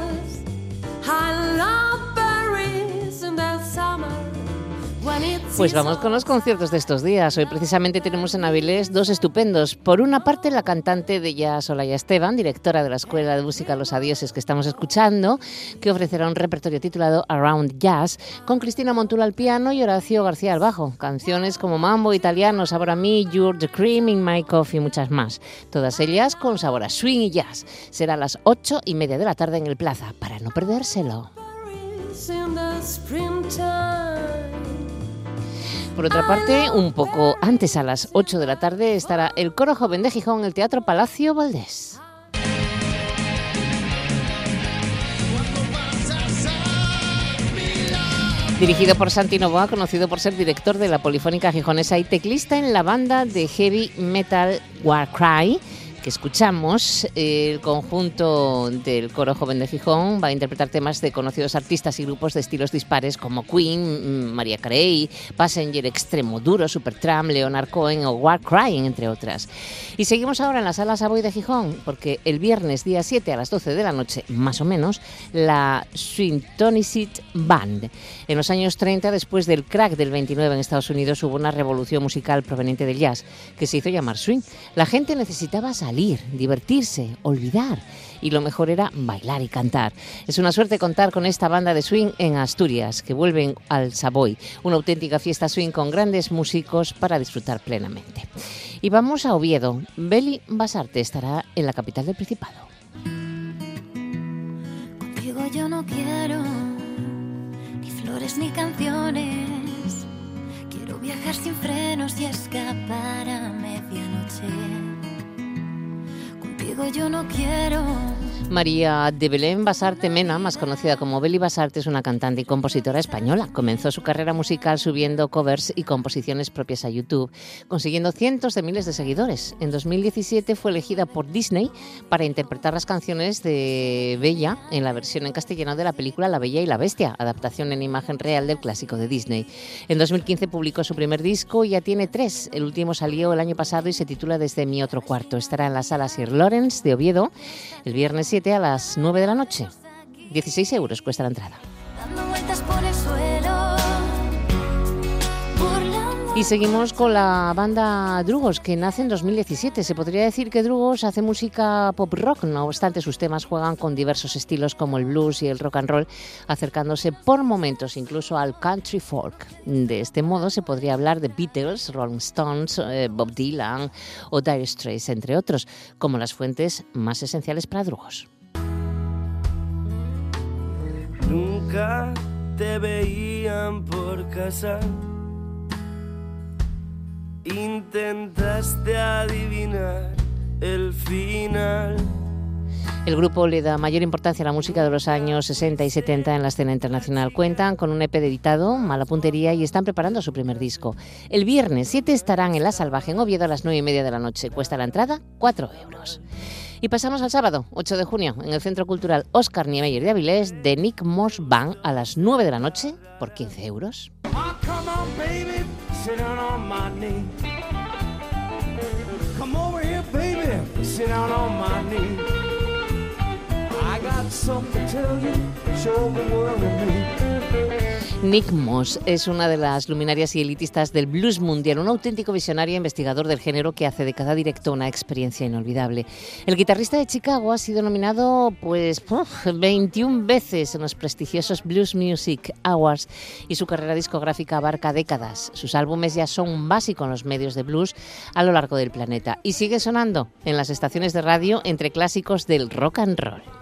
Speaker 1: Pues vamos con los conciertos de estos días. Hoy precisamente tenemos en Avilés dos estupendos. Por una parte, la cantante de jazz Olaya Esteban, directora de la Escuela de Música Los Adioses que estamos escuchando, que ofrecerá un repertorio titulado Around Jazz, con Cristina Montula al piano y Horacio García al bajo. Canciones como Mambo Italiano, Sabor a mí, You're the Cream in My Coffee y muchas más. Todas ellas con sabor a swing y jazz. Será a las ocho y media de la tarde en el Plaza, para no perdérselo. Por otra parte, un poco antes a las 8 de la tarde estará el Coro Joven de Gijón en el Teatro Palacio Valdés. Dirigido por Santi Novoa, conocido por ser director de la Polifónica Gijonesa y teclista en la banda de heavy metal Warcry, que escuchamos, el conjunto del coro joven de Gijón va a interpretar temas de conocidos artistas y grupos de estilos dispares como Queen, mm, María Carey, Passenger Extremo Duro, Supertramp, Leonard Cohen o War Crying, entre otras. Y seguimos ahora en la sala Savoy de Gijón, porque el viernes día 7 a las 12 de la noche, más o menos, la Swintonicit Band. En los años 30, después del crack del 29 en Estados Unidos, hubo una revolución musical proveniente del jazz, que se hizo llamar swing. La gente necesitaba salir divertirse, olvidar. Y lo mejor era bailar y cantar. Es una suerte contar con esta banda de swing en Asturias, que vuelven al Savoy, una auténtica fiesta swing con grandes músicos para disfrutar plenamente. Y vamos a Oviedo. Beli Basarte estará en la capital del Principado.
Speaker 11: Contigo yo no quiero ni flores ni canciones. Quiero viajar sin frenos y escapar a medianoche.
Speaker 1: María de Belén Basarte Mena, más conocida como Beli Basarte, es una cantante y compositora española. Comenzó su carrera musical subiendo covers y composiciones propias a YouTube, consiguiendo cientos de miles de seguidores. En 2017 fue elegida por Disney para interpretar las canciones de Bella en la versión en castellano de la película La Bella y la Bestia, adaptación en imagen real del clásico de Disney. En 2015 publicó su primer disco y ya tiene tres. El último salió el año pasado y se titula Desde mi otro cuarto. Estará en la sala Sir Lawrence de Oviedo el viernes 7 a las 9 de la noche. 16 euros cuesta la entrada. Y seguimos con la banda Drugos, que nace en 2017. Se podría decir que Drugos hace música pop rock, no obstante sus temas juegan con diversos estilos como el blues y el rock and roll, acercándose por momentos incluso al country folk. De este modo se podría hablar de Beatles, Rolling Stones, eh, Bob Dylan o Dire Straits, entre otros, como las fuentes más esenciales para Drugos.
Speaker 19: Nunca te veían por casa. Intentaste adivinar el final.
Speaker 1: El grupo le da mayor importancia a la música de los años 60 y 70 en la escena internacional. Cuentan con un EP editado, Mala Puntería, y están preparando su primer disco. El viernes 7 estarán en La Salvaje, en Oviedo, a las 9 y media de la noche. Cuesta la entrada 4 euros. Y pasamos al sábado, 8 de junio, en el Centro Cultural Oscar Niemeyer de Avilés, de Nick Moss Band, a las 9 de la noche, por 15 euros.
Speaker 2: Oh, come on, sit down on my knee. Come over here, baby, sit down on my knee. I got something to tell you, show the world to me.
Speaker 1: Nick Moss es una de las luminarias y elitistas del blues mundial, un auténtico visionario e investigador del género que hace de cada directo una experiencia inolvidable. El guitarrista de Chicago ha sido nominado pues uf, 21 veces en los prestigiosos Blues Music Awards y su carrera discográfica abarca décadas. Sus álbumes ya son un básico en los medios de blues a lo largo del planeta y sigue sonando en las estaciones de radio entre clásicos del rock and roll.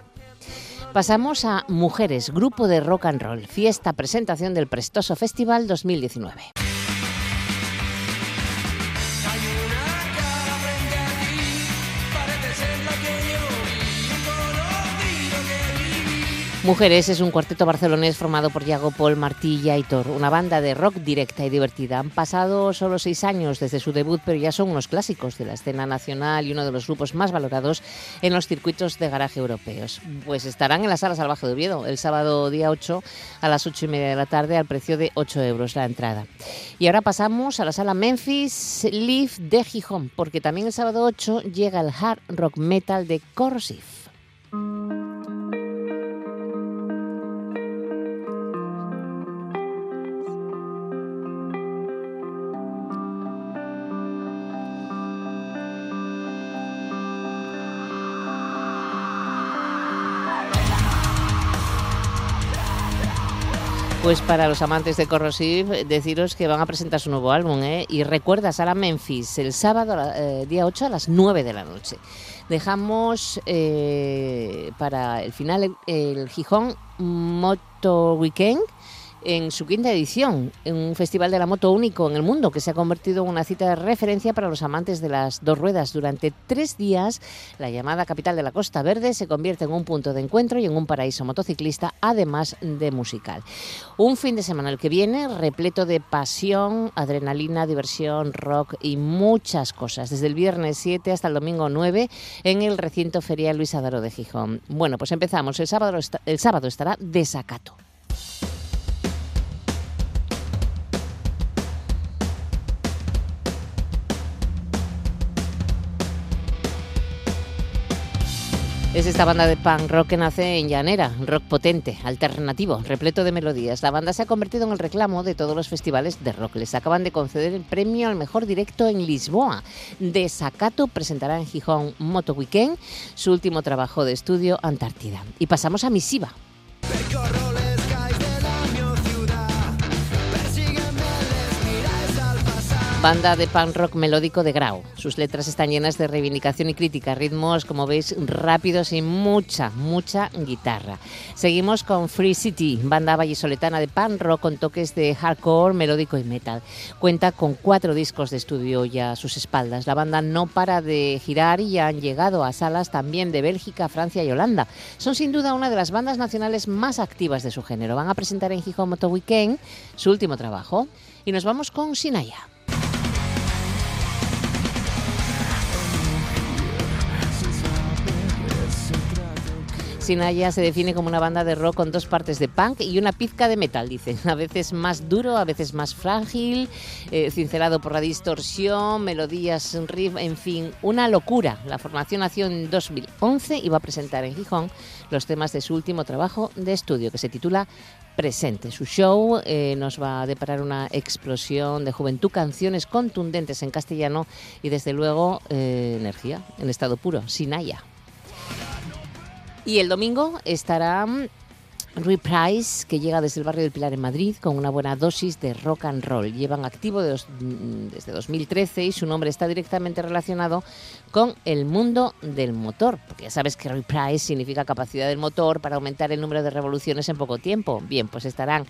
Speaker 1: Pasamos a Mujeres, grupo de rock and roll, fiesta presentación del Prestoso Festival 2019. Mujeres es un cuarteto barcelonés formado por Iago, Paul, Martí y Aitor, una banda de rock directa y divertida. Han pasado solo seis años desde su debut, pero ya son unos clásicos de la escena nacional y uno de los grupos más valorados en los circuitos de garaje europeos. Pues estarán en la Sala Salvaje de Oviedo el sábado día 8 a las 8 y media de la tarde al precio de 8 euros la entrada. Y ahora pasamos a la Sala Memphis Live de Gijón, porque también el sábado 8 llega el hard rock metal de Corrosive. Pues para los amantes de Corrosive, deciros que van a presentar su nuevo álbum, ¿eh? Y recuerda, Sala Memphis, el sábado, eh, día 8 a las 9 de la noche. Dejamos eh, para el final el, el Gijón Moto Weekend en su quinta edición, en un festival de la moto único en el mundo que se ha convertido en una cita de referencia para los amantes de las dos ruedas. Durante tres días, la llamada capital de la Costa Verde se convierte en un punto de encuentro y en un paraíso motociclista, además de musical. Un fin de semana el que viene repleto de pasión, adrenalina, diversión, rock y muchas cosas, desde el viernes 7 hasta el domingo 9 en el recinto ferial Luis Adaro de Gijón. Bueno, pues empezamos. El sábado, el sábado estará Desacato. Es esta banda de punk rock que nace en Llanera, rock potente, alternativo, repleto de melodías. La banda se ha convertido en el reclamo de todos los festivales de rock. Les acaban de conceder el premio al mejor directo en Lisboa. Desacato presentará en Gijón Moto Weekend su último trabajo de estudio, Antártida. Y pasamos a Misiva. Banda de punk rock melódico de Grau. Sus letras están llenas de reivindicación y crítica, ritmos, como veis, rápidos y mucha, mucha guitarra. Seguimos con Free City, banda vallisoletana de punk rock con toques de hardcore, melódico y metal. Cuenta con cuatro discos de estudio ya a sus espaldas. La banda no para de girar y han llegado a salas también de Bélgica, Francia y Holanda. Son sin duda una de las bandas nacionales más activas de su género. Van a presentar en Gijón Moto Weekend su último trabajo. Y nos vamos con Sinaya. Sinaya se define como una banda de rock con dos partes de punk y una pizca de metal, dice. A veces más duro, a veces más frágil, eh, cincelado por la distorsión, melodías, riff, en fin, una locura. La formación nació en 2011 y va a presentar en Gijón los temas de su último trabajo de estudio, que se titula Presente. Su show eh, nos va a deparar una explosión de juventud, canciones contundentes en castellano y desde luego eh, energía en estado puro, Sinaya. Y el domingo estará Rui Price, que llega desde el barrio del Pilar en Madrid con una buena dosis de rock and roll. Llevan activo dos, desde 2013 y su nombre está directamente relacionado con el mundo del motor, porque ya sabes que Rui Price significa capacidad del motor para aumentar el número de revoluciones en poco tiempo. Bien, pues estarán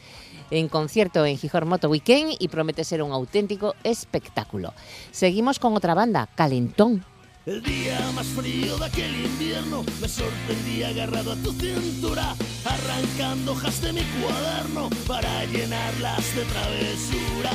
Speaker 1: en concierto en Gijón Moto Weekend y promete ser un auténtico espectáculo. Seguimos con otra banda, Calentón.
Speaker 20: El día más frío de aquel invierno me sorprendí agarrado a tu cintura, arrancando hojas de mi cuaderno para llenarlas de travesura.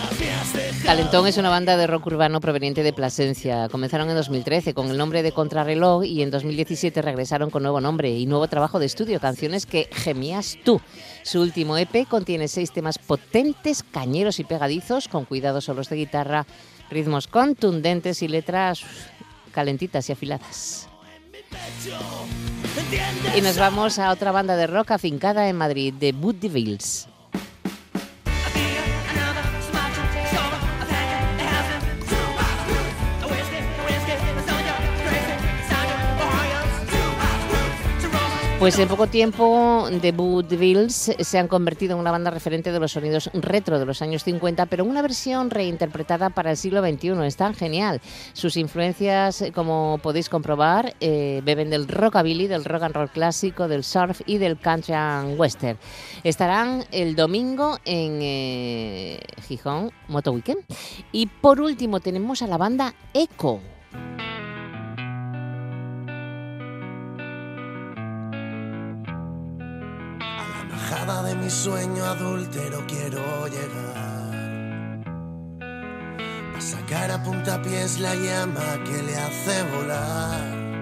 Speaker 1: Calentón es una banda de rock urbano proveniente de Plasencia. Comenzaron en 2013 con el nombre de Contrarreloj y en 2017 regresaron con nuevo nombre y nuevo trabajo de estudio, canciones que gemías tú. Su último EP contiene seis temas potentes, cañeros y pegadizos, con cuidados solos de guitarra, ritmos contundentes y letras calentitas y afiladas. Y nos vamos a otra banda de rock afincada en Madrid, de Wood Devils. Pues en poco tiempo The Woodvilles se han convertido en una banda referente de los sonidos retro de los años 50, pero en una versión reinterpretada para el siglo XXI. Es tan genial. Sus influencias, como podéis comprobar, eh, beben del rockabilly, del rock and roll clásico, del surf y del country and western. Estarán el domingo en eh, Gijón Moto Weekend. Y por último tenemos a la banda Echo.
Speaker 20: Bajada de mi sueño adúltero quiero llegar a sacar a puntapiés la llama que le hace volar.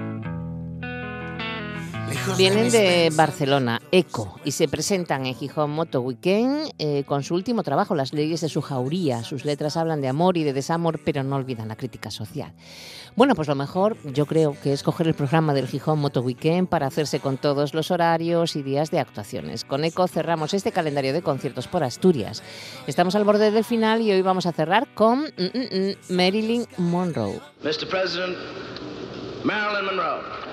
Speaker 1: Vienen de Barcelona, ECO, y se presentan en Gijón Moto Weekend eh, con su último trabajo, Las leyes de su jauría. Sus letras hablan de amor y de desamor, pero no olvidan la crítica social. Bueno, pues lo mejor yo creo que es coger el programa del Gijón Moto Weekend para hacerse con todos los horarios y días de actuaciones. Con ECO cerramos este calendario de conciertos por Asturias. Estamos al borde del final y hoy vamos a cerrar con mm, mm, mm, Marilyn Monroe.
Speaker 21: Mr. President, Marilyn Monroe.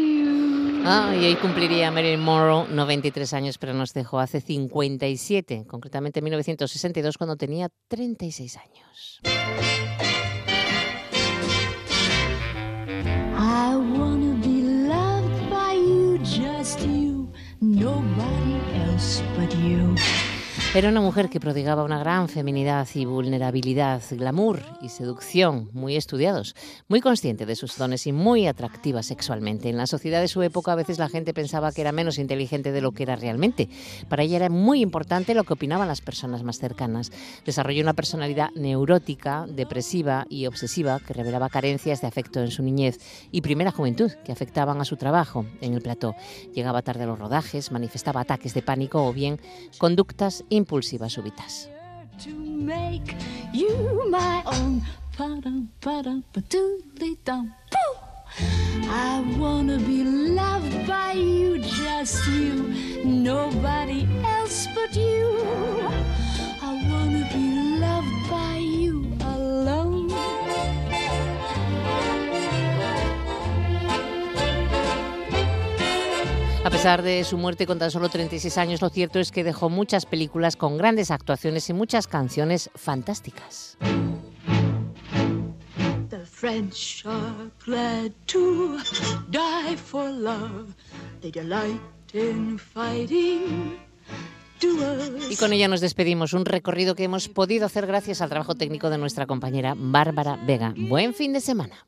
Speaker 1: Ah, y hoy cumpliría Marilyn Monroe 93 años, pero nos dejó hace 57, concretamente en 1962, cuando tenía 36 años.
Speaker 22: I wanna be loved by you, just you, nobody else but you.
Speaker 1: Era una mujer que prodigaba una gran feminidad y vulnerabilidad, glamour y seducción, muy estudiados, muy consciente de sus dones y muy atractiva sexualmente. En la sociedad de su época a veces la gente pensaba que era menos inteligente de lo que era realmente. Para ella era muy importante lo que opinaban las personas más cercanas. Desarrolló una personalidad neurótica, depresiva y obsesiva que revelaba carencias de afecto en su niñez y primera juventud que afectaban a su trabajo en el plató. Llegaba tarde a los rodajes, manifestaba ataques de pánico o bien conductas impulsivas súbitas.
Speaker 22: I wanna be loved by you, just you, nobody else but you.
Speaker 1: A pesar de su muerte con tan solo 36 años, lo cierto es que dejó muchas películas con grandes actuaciones y muchas canciones fantásticas.
Speaker 22: The French are glad to die for love. They delight in fighting.
Speaker 1: Y con ella nos despedimos, un recorrido que hemos podido hacer gracias al trabajo técnico de nuestra compañera Bárbara Vega. Buen fin de semana.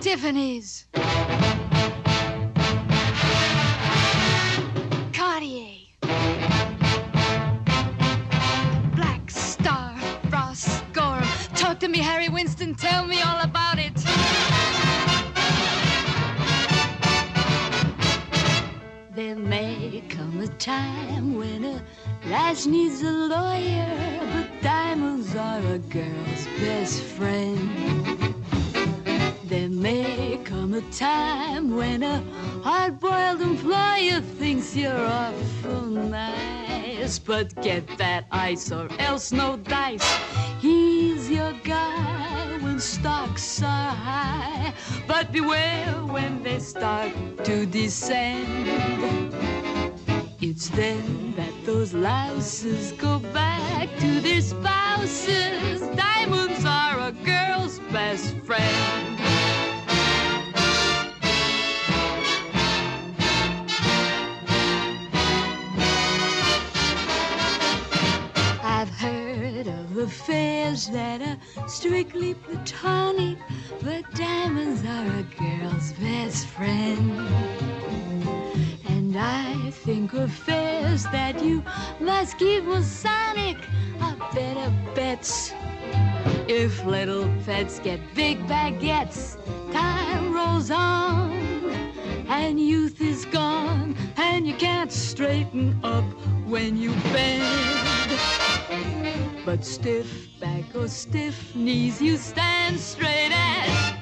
Speaker 22: Tiffany's. Cartier. Black Star, Ross Gorham. Talk to me, Harry Winston. Tell me all about it. There may come a time when a lass needs a lawyer, but diamonds are a girl's best friend. There may come a time when a hard-boiled employer thinks you're awful nice, but get that ice or else no dice. He's your guy when stocks are high, but beware when they start to descend. It's then that those louses go back to their spouses. Diamonds are a girl's best friend. I've heard of affairs that are strictly platonic, but diamonds are a girl's best friend. And I think of affairs that you must keep Masonic are better bets. If little pets get big baguettes, time rolls on and youth is gone, and you can't straighten up when you bend. But stiff back or stiff knees, you stand straight as